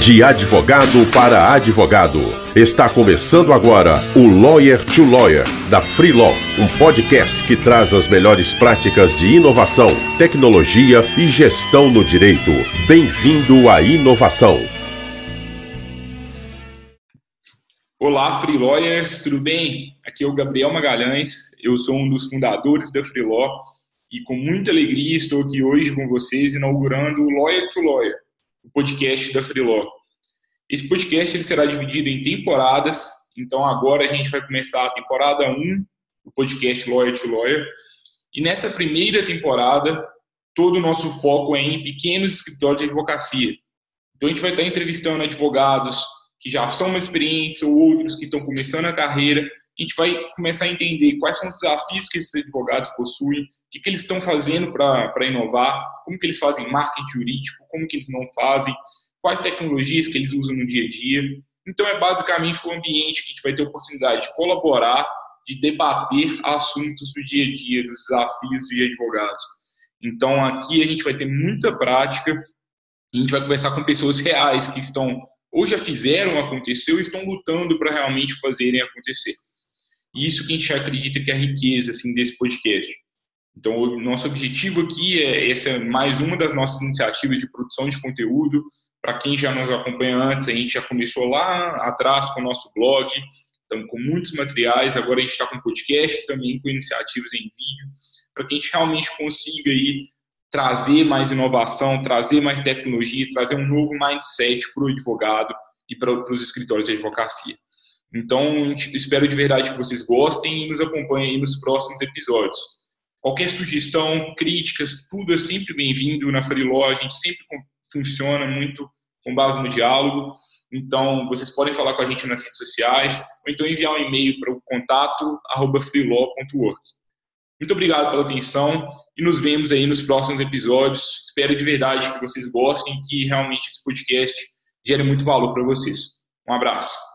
De advogado para advogado. Está começando agora o Lawyer to Lawyer, da Free Law, um podcast que traz as melhores práticas de inovação, tecnologia e gestão no direito. Bem-vindo à inovação. Olá, Free Lawyers, tudo bem? Aqui é o Gabriel Magalhães, eu sou um dos fundadores da Free Law e com muita alegria estou aqui hoje com vocês inaugurando o Lawyer to Lawyer, o podcast da Freeló. Esse podcast ele será dividido em temporadas, então agora a gente vai começar a temporada 1 do podcast Lawyer to Lawyer. E nessa primeira temporada, todo o nosso foco é em pequenos escritórios de advocacia. Então a gente vai estar entrevistando advogados que já são experientes ou outros que estão começando a carreira. A gente vai começar a entender quais são os desafios que esses advogados possuem, o que, que eles estão fazendo para inovar, como que eles fazem marketing jurídico, como que eles não fazem, quais tecnologias que eles usam no dia a dia. Então, é basicamente um ambiente que a gente vai ter oportunidade de colaborar, de debater assuntos do dia a dia, dos desafios de advogados. Então, aqui a gente vai ter muita prática a gente vai conversar com pessoas reais que estão ou já fizeram acontecer ou estão lutando para realmente fazerem acontecer. Isso que a gente acredita que é a riqueza assim, desse podcast. Então, o nosso objetivo aqui é essa é mais uma das nossas iniciativas de produção de conteúdo. Para quem já nos acompanha antes, a gente já começou lá atrás com o nosso blog, estamos com muitos materiais. Agora a gente está com podcast, também com iniciativas em vídeo, para que a gente realmente consiga aí trazer mais inovação, trazer mais tecnologia, trazer um novo mindset para o advogado e para os escritórios de advocacia. Então, espero de verdade que vocês gostem e nos acompanhem nos próximos episódios. Qualquer sugestão, críticas, tudo é sempre bem-vindo na Freeló. A gente sempre funciona muito com base no diálogo. Então, vocês podem falar com a gente nas redes sociais ou então enviar um e-mail para o contato freelaw.work. Muito obrigado pela atenção e nos vemos aí nos próximos episódios. Espero de verdade que vocês gostem e que realmente esse podcast gere muito valor para vocês. Um abraço.